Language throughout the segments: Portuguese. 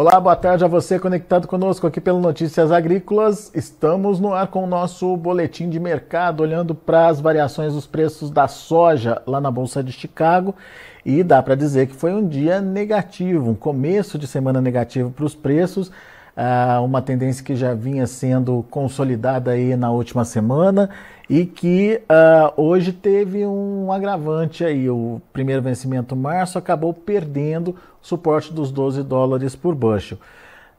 Olá, boa tarde a você conectado conosco aqui pelo Notícias Agrícolas. Estamos no ar com o nosso boletim de mercado, olhando para as variações dos preços da soja lá na Bolsa de Chicago. E dá para dizer que foi um dia negativo, um começo de semana negativo para os preços. Uh, uma tendência que já vinha sendo consolidada aí na última semana e que uh, hoje teve um agravante aí. O primeiro vencimento março acabou perdendo o suporte dos 12 dólares por bushel.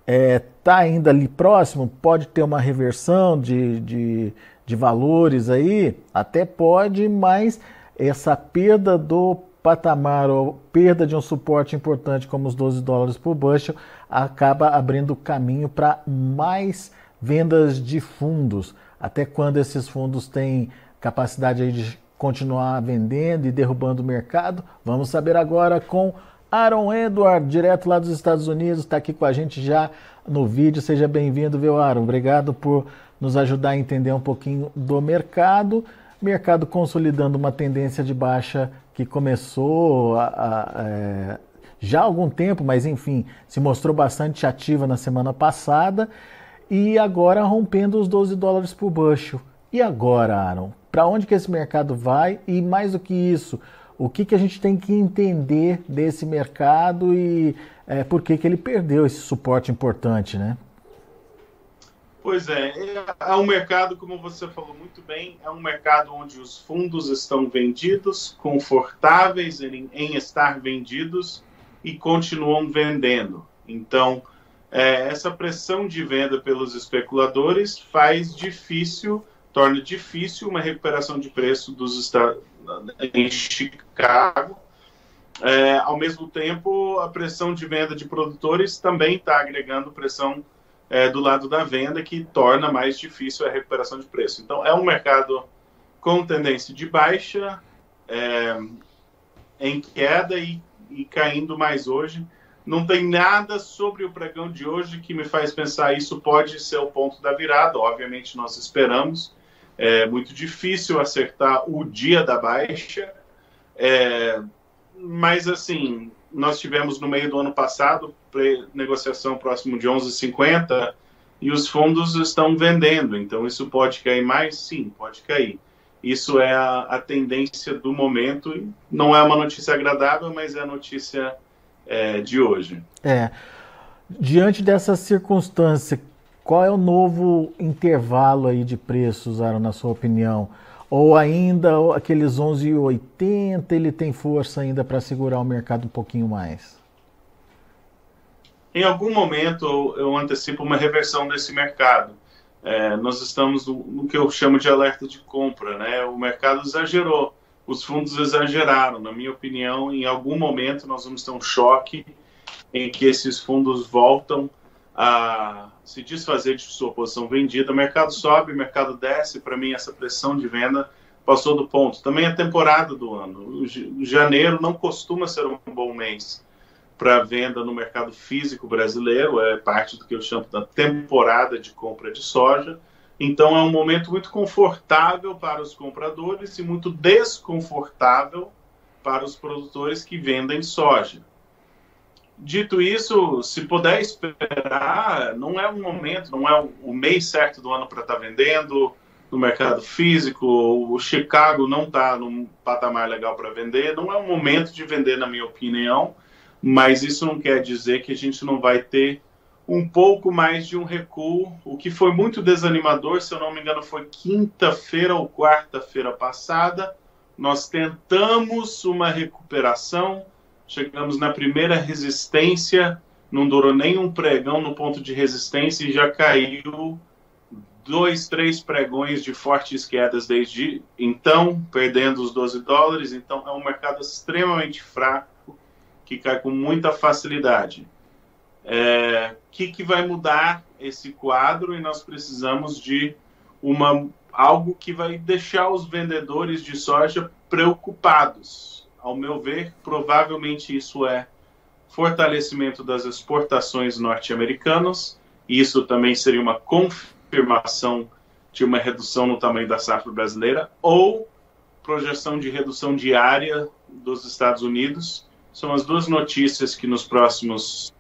É, tá ainda ali próximo, pode ter uma reversão de, de, de valores aí, até pode, mas essa perda do patamar ou perda de um suporte importante como os 12 dólares por bushel acaba abrindo caminho para mais vendas de fundos. Até quando esses fundos têm capacidade de continuar vendendo e derrubando o mercado? Vamos saber agora com Aaron Edward, direto lá dos Estados Unidos, está aqui com a gente já no vídeo. Seja bem-vindo, viu, Aaron? Obrigado por nos ajudar a entender um pouquinho do mercado. Mercado consolidando uma tendência de baixa que começou a, a, é, já há algum tempo, mas enfim, se mostrou bastante ativa na semana passada e agora rompendo os 12 dólares por bushel. E agora, Aaron? Para onde que esse mercado vai? E mais do que isso, o que, que a gente tem que entender desse mercado e é, por que, que ele perdeu esse suporte importante, né? Pois é, é um mercado, como você falou muito bem, é um mercado onde os fundos estão vendidos, confortáveis em, em estar vendidos e continuam vendendo. Então, é, essa pressão de venda pelos especuladores faz difícil, torna difícil uma recuperação de preço dos em Chicago. É, ao mesmo tempo, a pressão de venda de produtores também está agregando pressão é, do lado da venda, que torna mais difícil a recuperação de preço. Então, é um mercado com tendência de baixa, é, em queda e, e, caindo mais hoje. Não tem nada sobre o pregão de hoje que me faz pensar isso pode ser o ponto da virada. Obviamente, nós esperamos. É muito difícil acertar o dia da baixa. É, mas, assim, nós tivemos no meio do ano passado negociação próximo de 11,50 e os fundos estão vendendo. Então, isso pode cair mais? Sim, pode cair. Isso é a, a tendência do momento. Não é uma notícia agradável, mas é a notícia é, de hoje. É. Diante dessa circunstância, qual é o novo intervalo aí de preços, Aaron, na sua opinião? Ou ainda aqueles 11,80 ele tem força ainda para segurar o mercado um pouquinho mais? Em algum momento eu antecipo uma reversão desse mercado. É, nós estamos no, no, que eu chamo de alerta de compra, né? O mercado exagerou, os fundos exageraram. Na minha opinião, em algum momento nós vamos ter um choque em que esses fundos voltam a se desfazer de sua posição vendida. O mercado sobe, o mercado desce. Para mim, essa pressão de venda passou do ponto. Também a temporada do ano. Janeiro não costuma ser um bom mês para venda no mercado físico brasileiro. É parte do que eu chamo da temporada de compra de soja. Então, é um momento muito confortável para os compradores e muito desconfortável para os produtores que vendem soja. Dito isso, se puder esperar, não é um momento, não é o mês certo do ano para estar tá vendendo no mercado físico. O Chicago não está num patamar legal para vender. Não é um momento de vender, na minha opinião. Mas isso não quer dizer que a gente não vai ter um pouco mais de um recuo. O que foi muito desanimador, se eu não me engano, foi quinta-feira ou quarta-feira passada. Nós tentamos uma recuperação chegamos na primeira resistência, não durou nem um pregão no ponto de resistência e já caiu dois, três pregões de fortes quedas desde então, perdendo os 12 dólares. Então, é um mercado extremamente fraco que cai com muita facilidade. O é, que, que vai mudar esse quadro? E nós precisamos de uma algo que vai deixar os vendedores de soja preocupados ao meu ver, provavelmente isso é fortalecimento das exportações norte-americanas. Isso também seria uma confirmação de uma redução no tamanho da safra brasileira ou projeção de redução diária dos Estados Unidos. São as duas notícias que nos próximos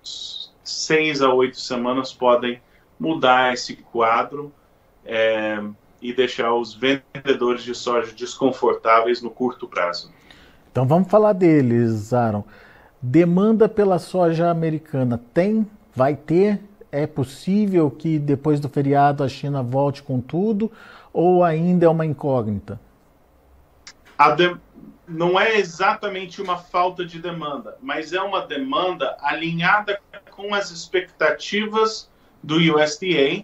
seis a oito semanas podem mudar esse quadro é, e deixar os vendedores de soja desconfortáveis no curto prazo. Então vamos falar deles, Aaron. Demanda pela soja americana tem? Vai ter? É possível que depois do feriado a China volte com tudo? Ou ainda é uma incógnita? De... Não é exatamente uma falta de demanda, mas é uma demanda alinhada com as expectativas do USDA.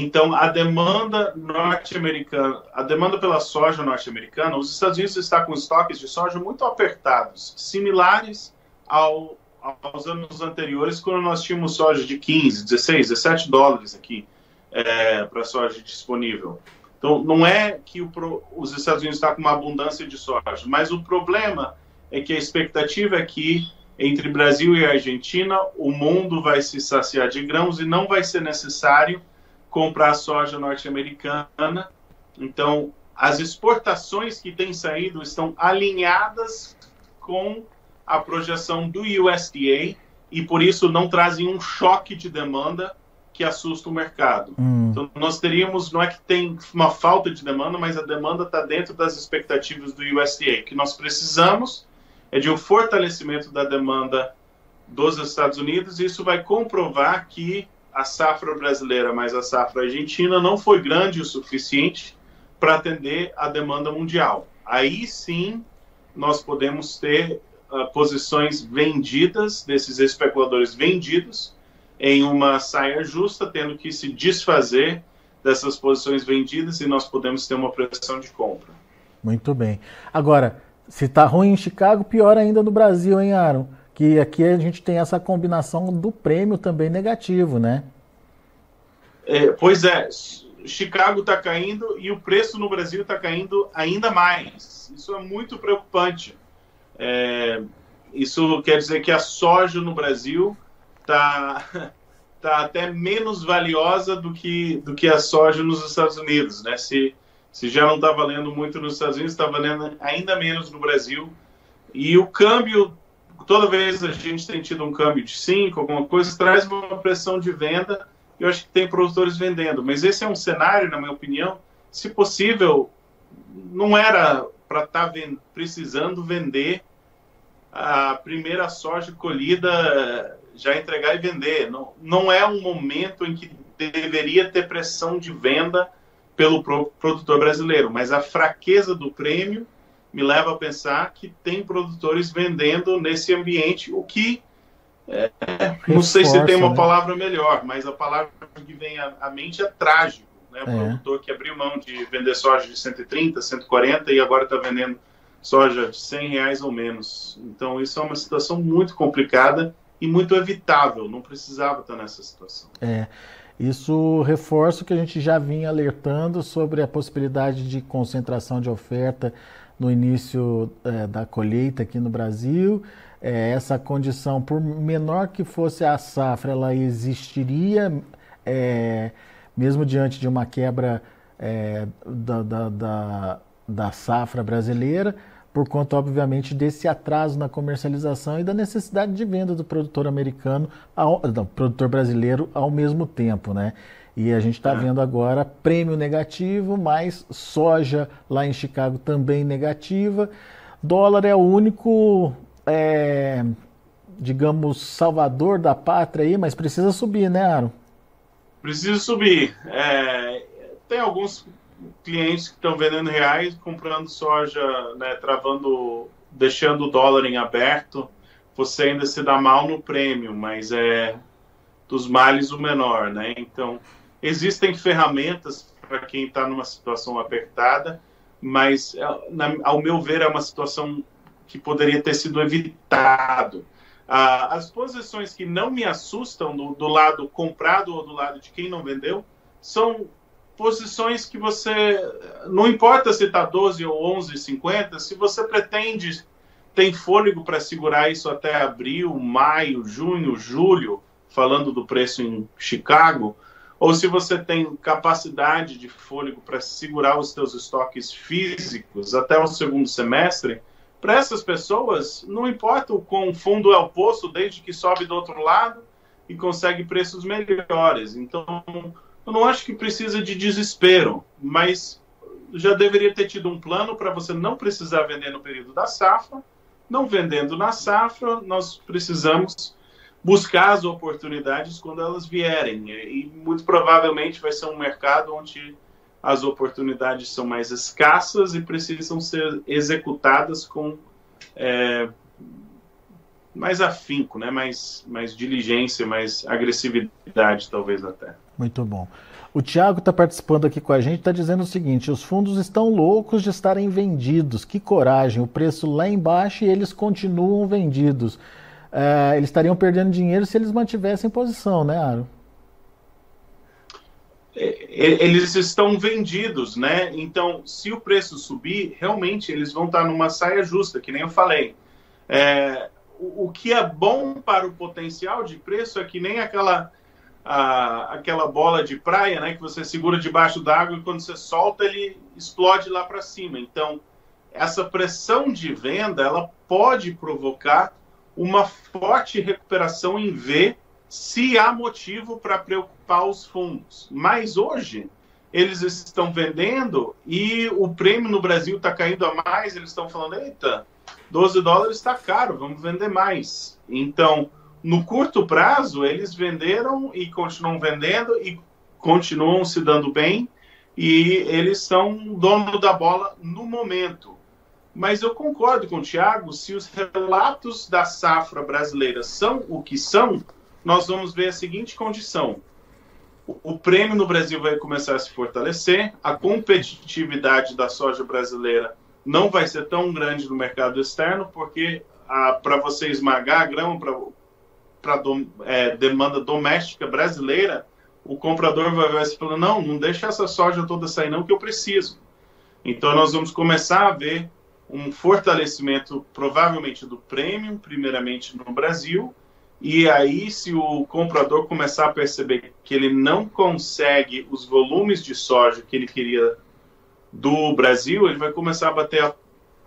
Então, a demanda norte-americana, a demanda pela soja norte-americana, os Estados Unidos está com estoques de soja muito apertados, similares ao, aos anos anteriores, quando nós tínhamos soja de 15, 16, 17 dólares aqui é, para soja disponível. Então, não é que o, os Estados Unidos estão com uma abundância de soja, mas o problema é que a expectativa é que entre Brasil e Argentina o mundo vai se saciar de grãos e não vai ser necessário comprar soja norte-americana. Então, as exportações que têm saído estão alinhadas com a projeção do USDA e por isso não trazem um choque de demanda que assusta o mercado. Hum. Então nós teríamos, não é que tem uma falta de demanda, mas a demanda está dentro das expectativas do USDA. O que nós precisamos é de um fortalecimento da demanda dos Estados Unidos e isso vai comprovar que a safra brasileira mais a safra argentina não foi grande o suficiente para atender a demanda mundial. Aí sim nós podemos ter uh, posições vendidas, desses especuladores vendidos, em uma saia justa, tendo que se desfazer dessas posições vendidas e nós podemos ter uma pressão de compra. Muito bem. Agora, se está ruim em Chicago, pior ainda no Brasil, hein, Aaron? Que aqui a gente tem essa combinação do prêmio também negativo, né? É, pois é, Chicago está caindo e o preço no Brasil está caindo ainda mais. Isso é muito preocupante. É, isso quer dizer que a soja no Brasil está tá até menos valiosa do que, do que a soja nos Estados Unidos. Né? Se, se já não está valendo muito nos Estados Unidos, está valendo ainda menos no Brasil. E o câmbio, toda vez a gente tem tido um câmbio de 5, alguma coisa, traz uma pressão de venda. Eu acho que tem produtores vendendo. Mas esse é um cenário, na minha opinião, se possível, não era para estar tá precisando vender a primeira soja colhida já entregar e vender. Não, não é um momento em que deveria ter pressão de venda pelo produtor brasileiro, mas a fraqueza do prêmio me leva a pensar que tem produtores vendendo nesse ambiente, o que é, não sei se tem uma né? palavra melhor, mas a palavra que vem à, à mente é trágico. Né? O é. produtor que abriu mão de vender soja de 130, 140 e agora está vendendo soja de 100 reais ou menos. Então, isso é uma situação muito complicada e muito evitável, não precisava estar nessa situação. É. Isso reforça o que a gente já vinha alertando sobre a possibilidade de concentração de oferta no início é, da colheita aqui no Brasil. É, essa condição, por menor que fosse a safra, ela existiria é, mesmo diante de uma quebra é, da, da, da, da safra brasileira por conta, obviamente, desse atraso na comercialização e da necessidade de venda do produtor americano, ao, produtor brasileiro ao mesmo tempo, né? E a gente está é. vendo agora prêmio negativo, mais soja lá em Chicago também negativa. Dólar é o único, é, digamos, salvador da pátria aí, mas precisa subir, né, Aaron? Precisa subir. É, tem alguns clientes que estão vendendo reais, comprando soja, né, travando, deixando o dólar em aberto, você ainda se dá mal no prêmio, mas é dos males o menor, né? Então, existem ferramentas para quem está numa situação apertada, mas, é, na, ao meu ver, é uma situação que poderia ter sido evitado. Ah, as posições que não me assustam do, do lado comprado ou do lado de quem não vendeu são posições que você. Não importa se está 12 ou 11,50, se você pretende, tem fôlego para segurar isso até abril, maio, junho, julho, falando do preço em Chicago, ou se você tem capacidade de fôlego para segurar os seus estoques físicos até o segundo semestre, para essas pessoas, não importa o quão fundo é o poço, desde que sobe do outro lado, e consegue preços melhores. Então, eu não acho que precisa de desespero, mas já deveria ter tido um plano para você não precisar vender no período da safra. Não vendendo na safra, nós precisamos buscar as oportunidades quando elas vierem. E muito provavelmente vai ser um mercado onde as oportunidades são mais escassas e precisam ser executadas com é, mais afinco, né? mais, mais diligência, mais agressividade, talvez até. Muito bom. O Tiago está participando aqui com a gente, está dizendo o seguinte: os fundos estão loucos de estarem vendidos. Que coragem! O preço lá embaixo e eles continuam vendidos. É, eles estariam perdendo dinheiro se eles mantivessem posição, né, Aro? É, eles estão vendidos, né? Então, se o preço subir, realmente eles vão estar numa saia justa, que nem eu falei. É, o, o que é bom para o potencial de preço é que nem aquela a, aquela bola de praia, né, que você segura debaixo d'água e quando você solta ele explode lá para cima. Então, essa pressão de venda, ela pode provocar uma forte recuperação em V se há motivo para preocupar os fundos. Mas hoje eles estão vendendo e o prêmio no Brasil está caindo a mais, eles estão falando, eita, 12 dólares está caro, vamos vender mais. Então, no curto prazo, eles venderam e continuam vendendo e continuam se dando bem e eles são dono da bola no momento. Mas eu concordo com o Thiago, se os relatos da safra brasileira são o que são, nós vamos ver a seguinte condição. O prêmio no Brasil vai começar a se fortalecer, a competitividade da soja brasileira não vai ser tão grande no mercado externo, porque para você esmagar a grama, para é, demanda doméstica brasileira, o comprador vai ver e falar, não, não deixa essa soja toda sair não, que eu preciso. Então nós vamos começar a ver um fortalecimento, provavelmente do prêmio, primeiramente no Brasil, e aí se o comprador começar a perceber que ele não consegue os volumes de soja que ele queria do Brasil, ele vai começar a bater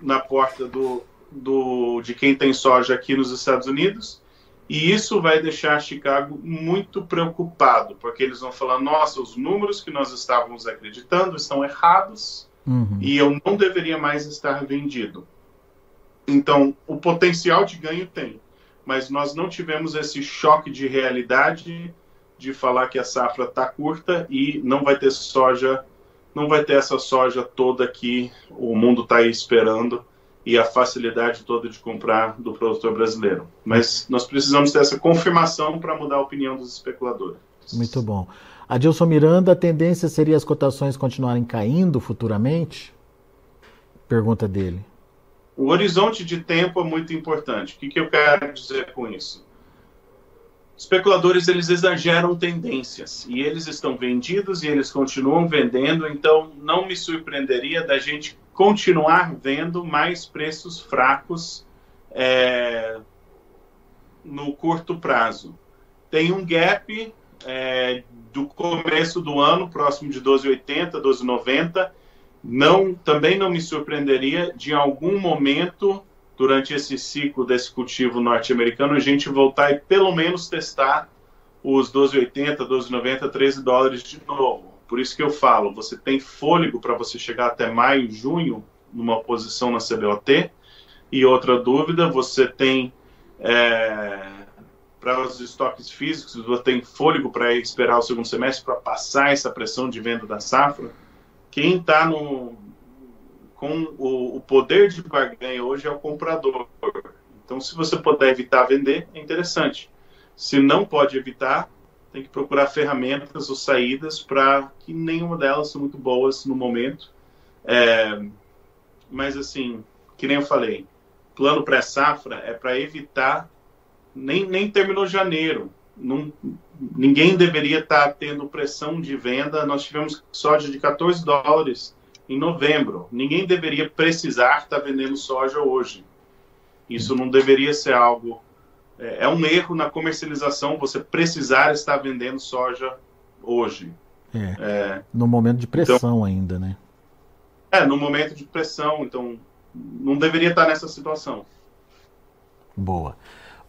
na porta do, do, de quem tem soja aqui nos Estados Unidos. E isso vai deixar Chicago muito preocupado, porque eles vão falar: nossa, os números que nós estávamos acreditando estão errados uhum. e eu não deveria mais estar vendido. Então, o potencial de ganho tem, mas nós não tivemos esse choque de realidade de falar que a safra está curta e não vai ter soja, não vai ter essa soja toda que o mundo está esperando e a facilidade toda de comprar do produtor brasileiro. Mas nós precisamos ter essa confirmação para mudar a opinião dos especuladores. Muito bom. Adilson Miranda, a tendência seria as cotações continuarem caindo futuramente? Pergunta dele. O horizonte de tempo é muito importante. O que, que eu quero dizer com isso? Especuladores eles exageram tendências e eles estão vendidos e eles continuam vendendo, então não me surpreenderia da gente continuar vendo mais preços fracos é, no curto prazo. Tem um gap é, do começo do ano, próximo de 12,80, 12,90. Não, também não me surpreenderia de algum momento durante esse ciclo desse cultivo norte-americano a gente voltar e pelo menos testar os 12,80, 12,90, 13 dólares de novo. Por isso que eu falo, você tem fôlego para você chegar até maio, junho, numa posição na CBOT. E outra dúvida, você tem é, para os estoques físicos, você tem fôlego para esperar o segundo semestre para passar essa pressão de venda da safra. Quem está com o, o, poder de barganha hoje é o comprador. Então, se você puder evitar vender, é interessante. Se não pode evitar, tem que procurar ferramentas ou saídas para que nenhuma delas são muito boas no momento. É, mas assim, que nem eu falei, plano pré-safra é para evitar, nem, nem terminou janeiro, não, ninguém deveria estar tendo pressão de venda. Nós tivemos soja de 14 dólares em novembro. Ninguém deveria precisar estar vendendo soja hoje. Isso não deveria ser algo é, é um erro na comercialização você precisar estar vendendo soja hoje. É, é, no momento de pressão então, ainda, né? É, no momento de pressão, então não deveria estar nessa situação. Boa.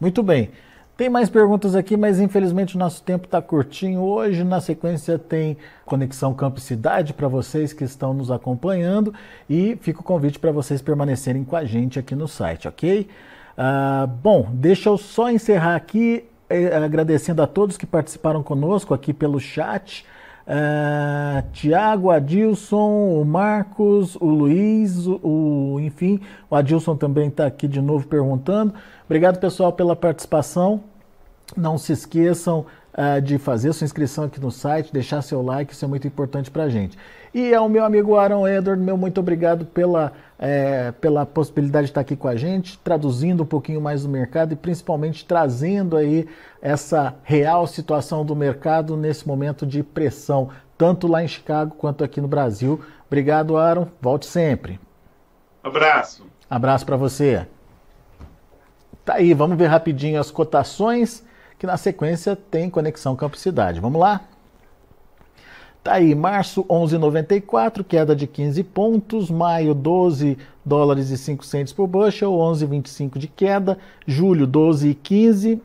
Muito bem. Tem mais perguntas aqui, mas infelizmente o nosso tempo está curtinho hoje. Na sequência tem Conexão Campo Cidade para vocês que estão nos acompanhando e fica o convite para vocês permanecerem com a gente aqui no site, ok? Uh, bom, deixa eu só encerrar aqui eh, agradecendo a todos que participaram conosco aqui pelo chat. Uh, Tiago, Adilson, o Marcos, o Luiz, o, o enfim, o Adilson também está aqui de novo perguntando. Obrigado, pessoal, pela participação. Não se esqueçam uh, de fazer sua inscrição aqui no site, deixar seu like, isso é muito importante para a gente. E ao meu amigo Aaron Edward, meu muito obrigado pela, é, pela possibilidade de estar aqui com a gente, traduzindo um pouquinho mais do mercado e principalmente trazendo aí essa real situação do mercado nesse momento de pressão, tanto lá em Chicago quanto aqui no Brasil. Obrigado, Aaron. Volte sempre. Abraço. Abraço para você. Tá aí, vamos ver rapidinho as cotações, que na sequência tem conexão Campo Cidade. Vamos lá? Tá aí, março 11,94, queda de 15 pontos, maio 12 dólares e 5 centos por bushel, 11,25 de queda, julho 12,15,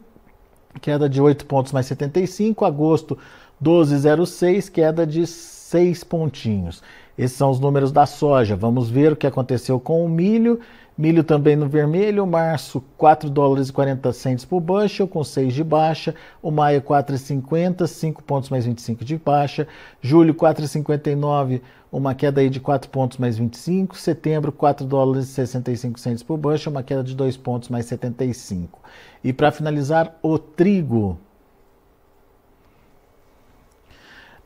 queda de 8 pontos mais 75, agosto 12,06, queda de 6 pontinhos. Esses são os números da soja. Vamos ver o que aconteceu com o milho Milho também no vermelho, março 4 dólares e 40 centos por bushel, com 6 de baixa. O maio 4,50, 5 pontos mais 25 de baixa. Julho 4,59, uma queda aí de 4 pontos mais 25. Setembro 4 dólares e 65 centos por bushel, uma queda de 2 pontos mais 75. E para finalizar, o trigo.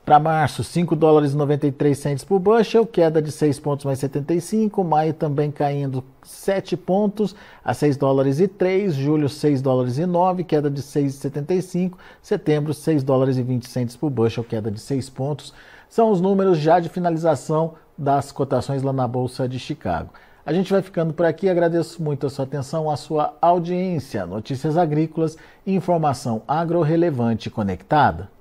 Para março, 5 dólares e 93 centos por bushel, queda de 6 pontos mais 75. Maio também caindo 7 pontos a 6 dólares e 3. Julho, 6 dólares e 9, queda de 6,75. Setembro, 6 dólares e 20 centos por bushel, queda de 6 pontos. São os números já de finalização das cotações lá na Bolsa de Chicago. A gente vai ficando por aqui. Agradeço muito a sua atenção, a sua audiência. Notícias agrícolas e informação agro-relevante conectada.